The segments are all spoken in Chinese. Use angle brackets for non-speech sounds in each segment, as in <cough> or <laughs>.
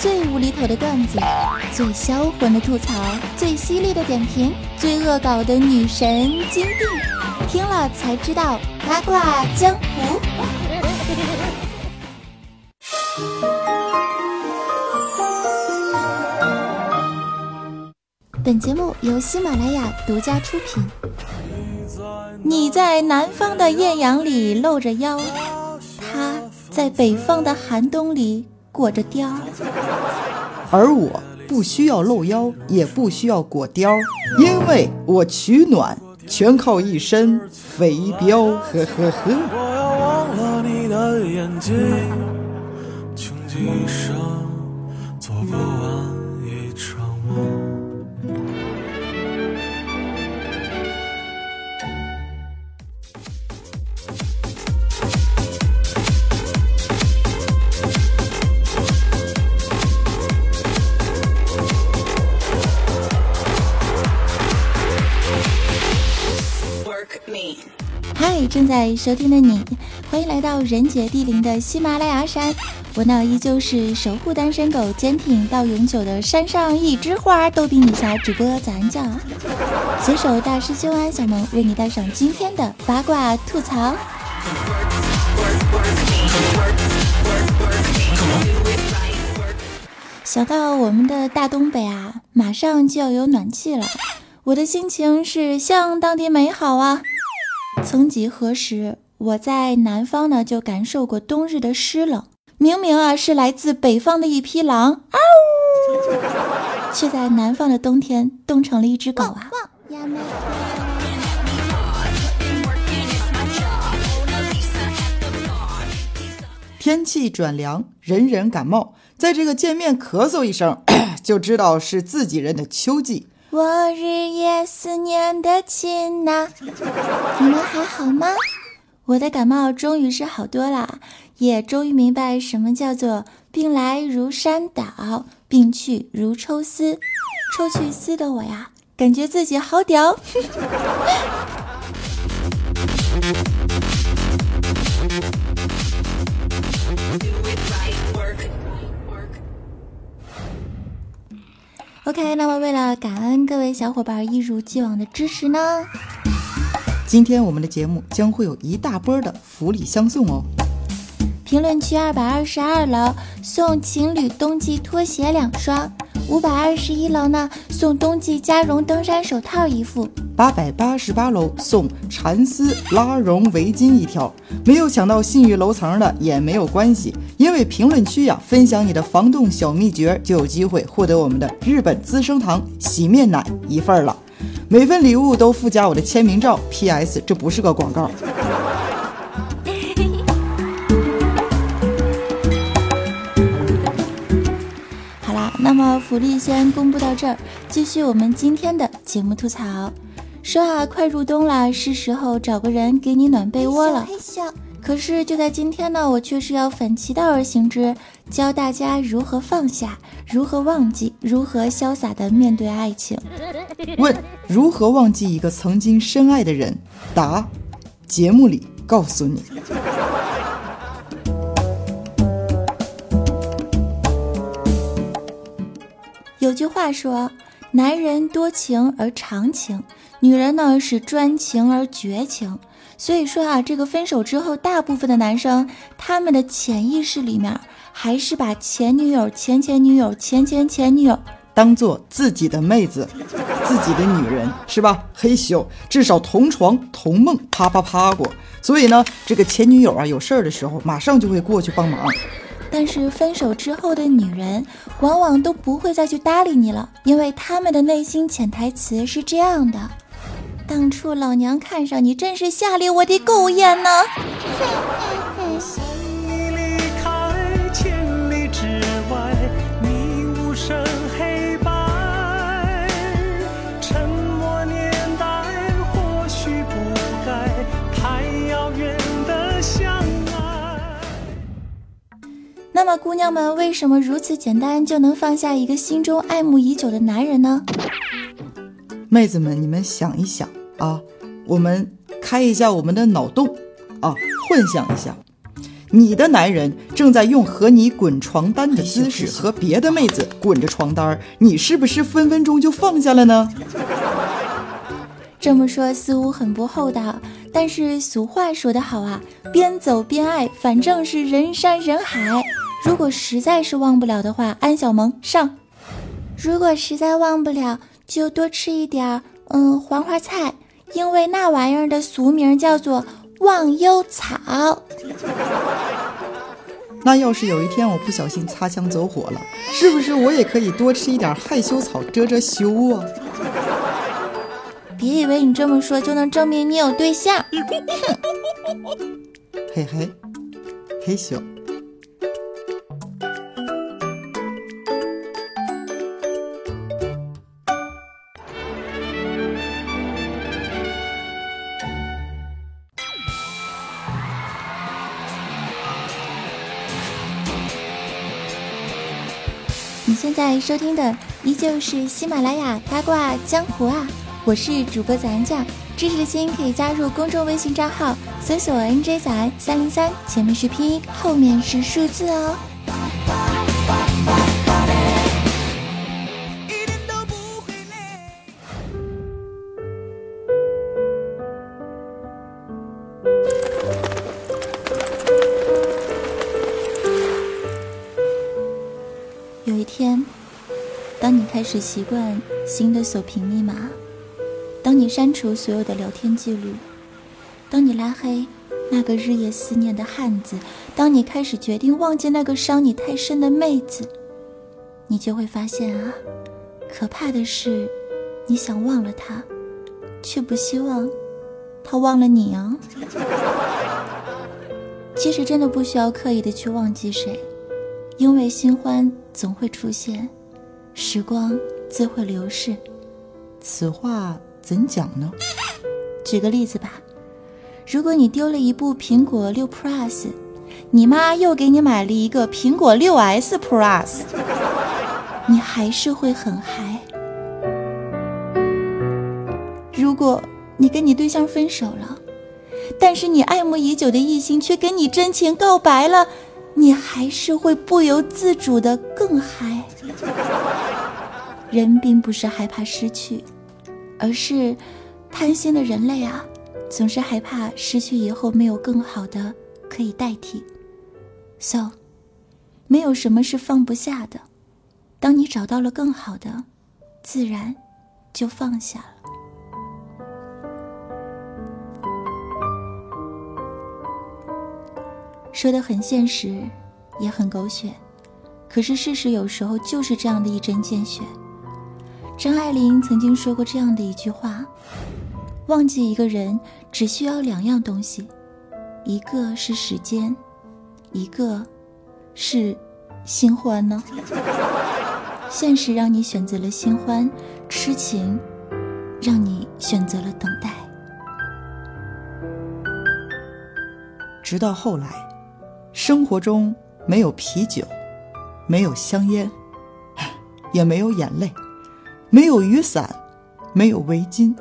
最无厘头的段子，最销魂的吐槽，最犀利的点评，最恶搞的女神金币，听了才知道八卦江湖。本节目由喜马拉雅独家出品。你在南方的艳阳里露着腰，他在北方的寒冬里裹着貂。而我不需要露腰，也不需要裹貂，因为我取暖全靠一身肥膘。呵呵呵。嗨，正在收听的你，欢迎来到人杰地灵的喜马拉雅山。我呢，依旧是守护单身狗、坚挺到永久的山上一枝花逗比女侠主播咱叫啊！携手大师兄安小萌，为你带上今天的八卦吐槽。想到我们的大东北啊，马上就要有暖气了，我的心情是相当的美好啊！曾几何时，我在南方呢就感受过冬日的湿冷，明明啊是来自北方的一匹狼，嗷，却在南方的冬天冻成了一只狗啊！天气转凉，人人感冒，在这个见面咳嗽一声，<coughs> 就知道是自己人的秋季。我日夜思念的亲呐，<laughs> 你们还好吗？我的感冒终于是好多了，也终于明白什么叫做病来如山倒，病去如抽丝。抽去丝的我呀，感觉自己好屌。<laughs> OK，那么为了感恩各位小伙伴一如既往的支持呢，今天我们的节目将会有一大波的福利相送哦。评论区二百二十二楼送情侣冬季拖鞋两双，五百二十一楼呢送冬季加绒登山手套一副。八百八十八楼送蚕丝拉绒围巾一条，没有抢到信誉楼层的也没有关系，因为评论区呀分享你的防冻小秘诀，就有机会获得我们的日本资生堂洗面奶一份了。每份礼物都附加我的签名照。P.S. 这不是个广告。那么福利先公布到这儿，继续我们今天的节目吐槽。说啊，快入冬了，是时候找个人给你暖被窝了。可是就在今天呢，我却是要反其道而行之，教大家如何放下，如何忘记，如何潇洒的面对爱情。<laughs> 问：如何忘记一个曾经深爱的人？答：节目里告诉你。有句话说，男人多情而长情。女人呢是专情而绝情，所以说啊，这个分手之后，大部分的男生他们的潜意识里面还是把前女友、前前女友、前前前女友当做自己的妹子、自己的女人，是吧？嘿咻，至少同床同梦，啪啪啪过。所以呢，这个前女友啊，有事儿的时候马上就会过去帮忙。但是分手之后的女人，往往都不会再去搭理你了，因为他们的内心潜台词是这样的。当初老娘看上你，真是瞎了我的狗眼呢！那么，姑娘们为什么如此简单就能放下一个心中爱慕已久的男人呢？妹子们，你们想一想。啊，我们开一下我们的脑洞啊，幻想一下，你的男人正在用和你滚床单的姿势 <laughs> 和别的妹子滚着床单，你是不是分分钟就放下了呢？这么说似乎很不厚道，但是俗话说得好啊，边走边爱，反正是人山人海。如果实在是忘不了的话，安小萌上；如果实在忘不了，就多吃一点，嗯，黄花菜，因为那玩意儿的俗名叫做忘忧草。<laughs> 那要是有一天我不小心擦枪走火了，是不是我也可以多吃一点害羞草遮遮羞啊？<laughs> 别以为你这么说就能证明你有对象，嘿 <laughs> 嘿，嘿咻。现在收听的依旧是喜马拉雅八卦江湖啊。我是主播早安酱，支持的亲可以加入公众微信账号，搜索 NJ 仔三零三，前面是拼音，后面是数字哦。有一天，当你开始习惯新的锁屏密码。当你删除所有的聊天记录，当你拉黑那个日夜思念的汉子，当你开始决定忘记那个伤你太深的妹子，你就会发现啊，可怕的是，你想忘了他，却不希望他忘了你啊。其实真的不需要刻意的去忘记谁，因为新欢总会出现，时光自会流逝。此话。怎讲呢？举个例子吧，如果你丢了一部苹果六 Plus，你妈又给你买了一个苹果六 S Plus，你还是会很嗨。如果你跟你对象分手了，但是你爱慕已久的异性却跟你真情告白了，你还是会不由自主的更嗨。人并不是害怕失去。而是贪心的人类啊，总是害怕失去以后没有更好的可以代替。So，没有什么是放不下的。当你找到了更好的，自然就放下了。说的很现实，也很狗血，可是事实有时候就是这样的一针见血。张爱玲曾经说过这样的一句话：“忘记一个人只需要两样东西，一个是时间，一个是新欢呢。<laughs> 现实让你选择了新欢，痴情让你选择了等待。直到后来，生活中没有啤酒，没有香烟，<sighs> 也没有眼泪。”没有雨伞，没有围巾，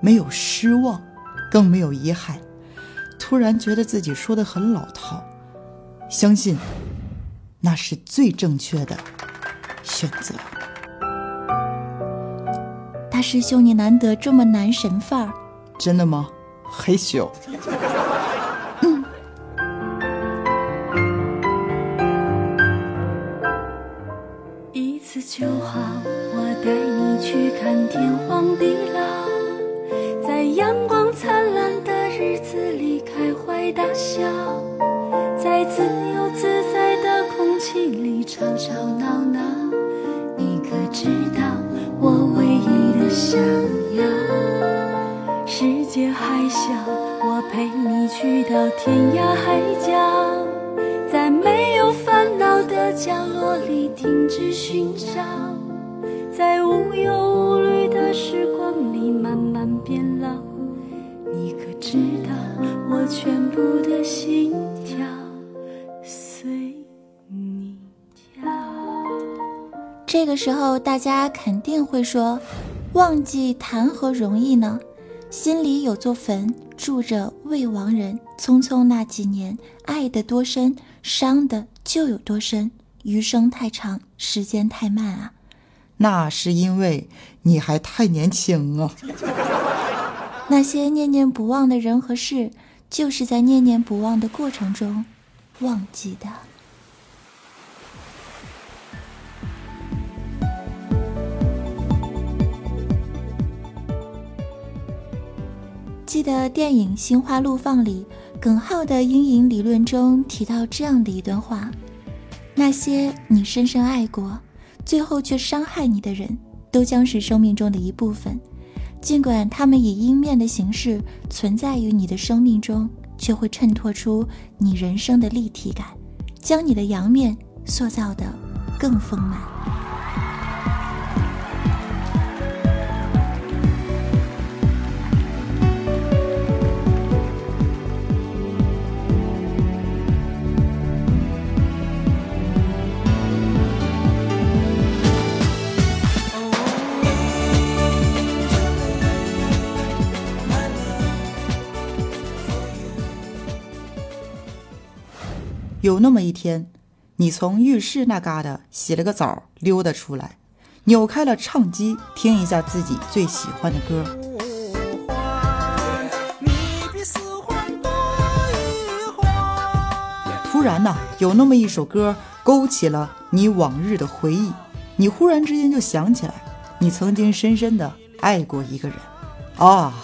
没有失望，更没有遗憾。突然觉得自己说的很老套，相信那是最正确的选择。大师兄，你难得这么男神范儿，真的吗？嘿咻。就好。我带你去看天荒地老，在阳光灿烂的日子里开怀大笑，在自由自在的空气里吵吵闹闹。你可知道我唯一的想要？世界还小，我陪你去到天涯海角，在没有烦恼的角落里停止寻找。在无忧无虑的时光里慢慢变老，你可知道我全部的心跳随你跳？这个时候大家肯定会说，忘记谈何容易呢？心里有座坟，住着未亡人，匆匆那几年，爱得多深，伤的就有多深。余生太长，时间太慢啊。那是因为你还太年轻啊。<laughs> 那些念念不忘的人和事，就是在念念不忘的过程中忘记的。记得电影《心花怒放》里，耿浩的阴影理论中提到这样的一段话：那些你深深爱过，最后却伤害你的人，都将是生命中的一部分。尽管他们以阴面的形式存在于你的生命中，却会衬托出你人生的立体感，将你的阳面塑造得更丰满。有那么一天，你从浴室那嘎达洗了个澡，溜达出来，扭开了唱机，听一下自己最喜欢的歌。突然呢，有那么一首歌勾起了你往日的回忆，你忽然之间就想起来，你曾经深深的爱过一个人，啊，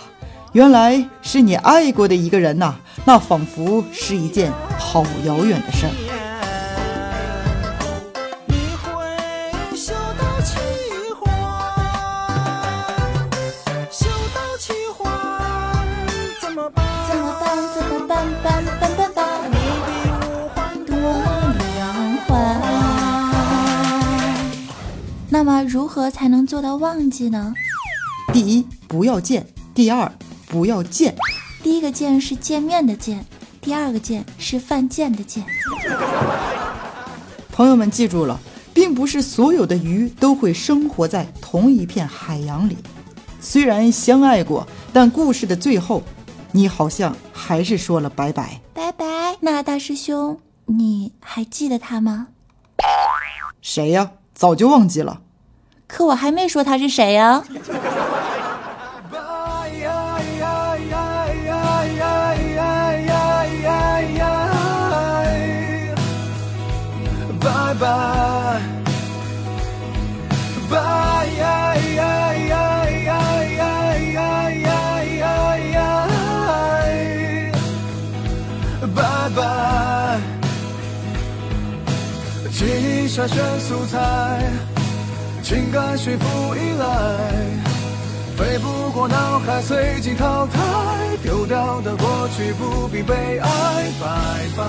原来是你爱过的一个人呐，那仿佛是一件。好遥远的事儿。那么，如何才能做到忘记呢？第一，不要见；第二，不要见。第一个见是见面的见。第二个见是犯贱的贱。朋友们记住了，并不是所有的鱼都会生活在同一片海洋里。虽然相爱过，但故事的最后，你好像还是说了拜拜。拜拜。那大师兄，你还记得他吗？谁呀？早就忘记了。可我还没说他是谁呀。筛选素材，情感驯服依赖，飞不过脑海，随机淘汰，丢掉的过去不必悲哀，拜拜。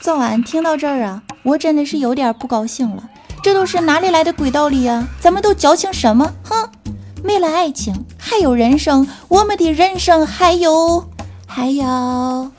昨晚听到这儿啊，我真的是有点不高兴了，这都是哪里来的鬼道理呀？咱们都矫情什么？哼！没了爱情，还有人生。我们的人生还有，还有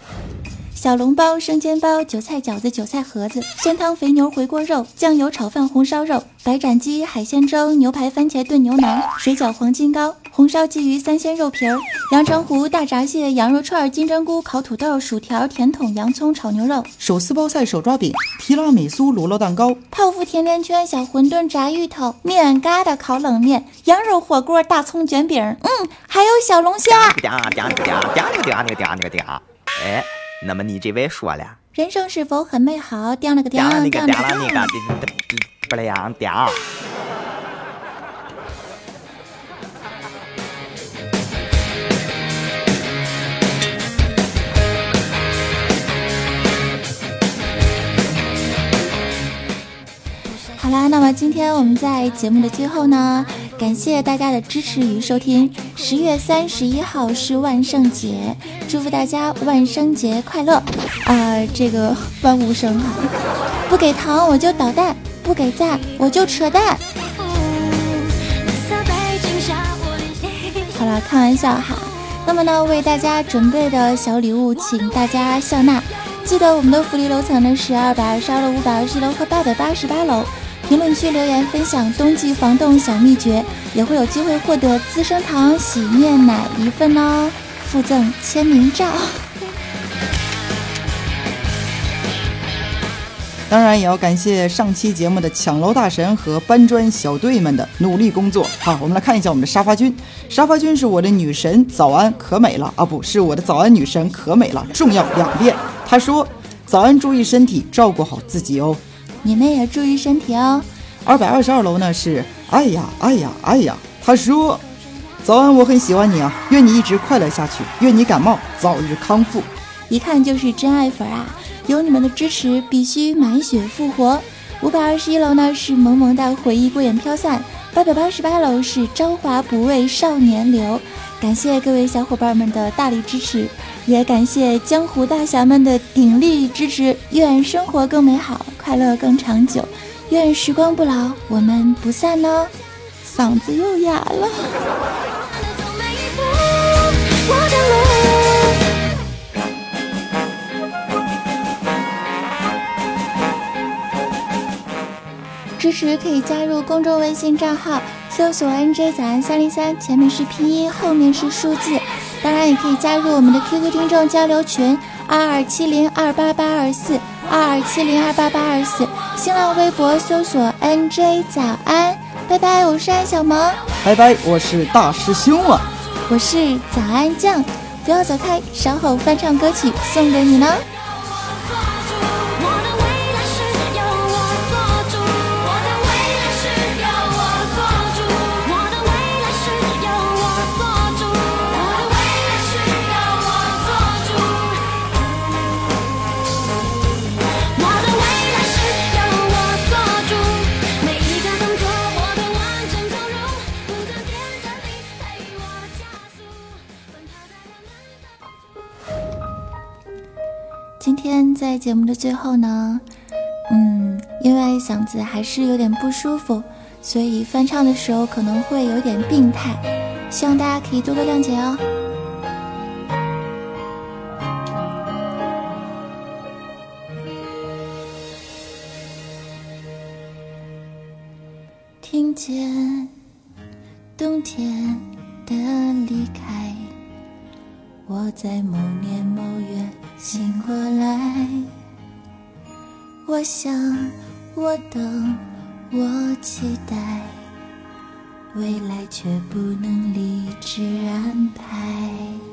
小笼包、生煎包、韭菜饺子、韭菜盒子、鲜汤肥牛、回锅肉、酱油炒饭、红烧肉、白斩鸡、海鲜粥、牛排、番茄炖牛腩、水饺、黄金糕。红烧鲫鱼、三鲜肉皮儿、阳澄湖大闸蟹、羊肉串、金针菇、烤土豆、薯条、甜筒、洋葱炒牛肉、手撕包菜、手抓饼、提拉米苏、乳酪蛋糕、泡芙甜甜圈、小馄饨、炸芋头、面疙瘩、烤冷面、羊肉火锅、大葱卷饼，嗯，还有小龙虾。嗲嗲嗲嗲嗲那个嗲那个嗲那个嗲。哎，那么你这位说了，人生是否很美好？嗲那个嗲那个嗲那个不凉嗲。好啦，那么今天我们在节目的最后呢，感谢大家的支持与收听。十月三十一号是万圣节，祝福大家万圣节快乐啊！这个万物生哈，不给糖我就捣蛋，不给赞我就扯淡。好了，开玩笑哈。那么呢，为大家准备的小礼物，请大家笑纳。记得我们的福利楼层呢是二百二十二楼、五百二十一楼和八百八十八楼。评论区留言分享冬季防冻小秘诀，也会有机会获得资生堂洗面奶一份哦，附赠签名照。当然也要感谢上期节目的抢楼大神和搬砖小队们的努力工作。好，我们来看一下我们的沙发君。沙发君是我的女神，早安可美了啊！不是我的早安女神可美了，重要两遍。她说：“早安，注意身体，照顾好自己哦。你们也注意身体哦。”二百二十二楼呢是哎呀哎呀哎呀。他说：“早安，我很喜欢你啊，愿你一直快乐下去，愿你感冒早日康复。”一看就是真爱粉啊！有你们的支持，必须满血复活。五百二十一楼呢是萌萌的回忆过眼飘散，八百八十八楼是朝华不畏少年流。感谢各位小伙伴们的大力支持，也感谢江湖大侠们的鼎力支持。愿生活更美好，快乐更长久，愿时光不老，我们不散哦。嗓子又哑了。支持可以加入公众微信账号，搜索 “nj 早安三零三”，前面是拼音，后面是数字。当然，也可以加入我们的 QQ 听众交流群：二二七零二八八二四二二七零二八八二四。新浪微博搜索 “nj 早安”。拜拜，我是安小萌。拜拜，我是大师兄啊。我是早安酱，不要走开，稍后翻唱歌曲送给你呢。今天在节目的最后呢，嗯，因为嗓子还是有点不舒服，所以翻唱的时候可能会有点病态，希望大家可以多多谅解哦。我期待，未来却不能理智安排。